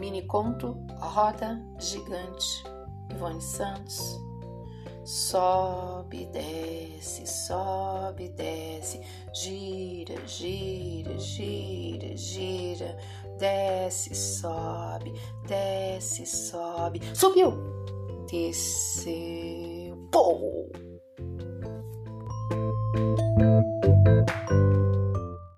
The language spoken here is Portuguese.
Mini conto Roda Gigante, Ivone Santos. Sobe, desce, sobe, desce, gira, gira, gira, gira, desce, sobe, desce, sobe, subiu, desceu, pô!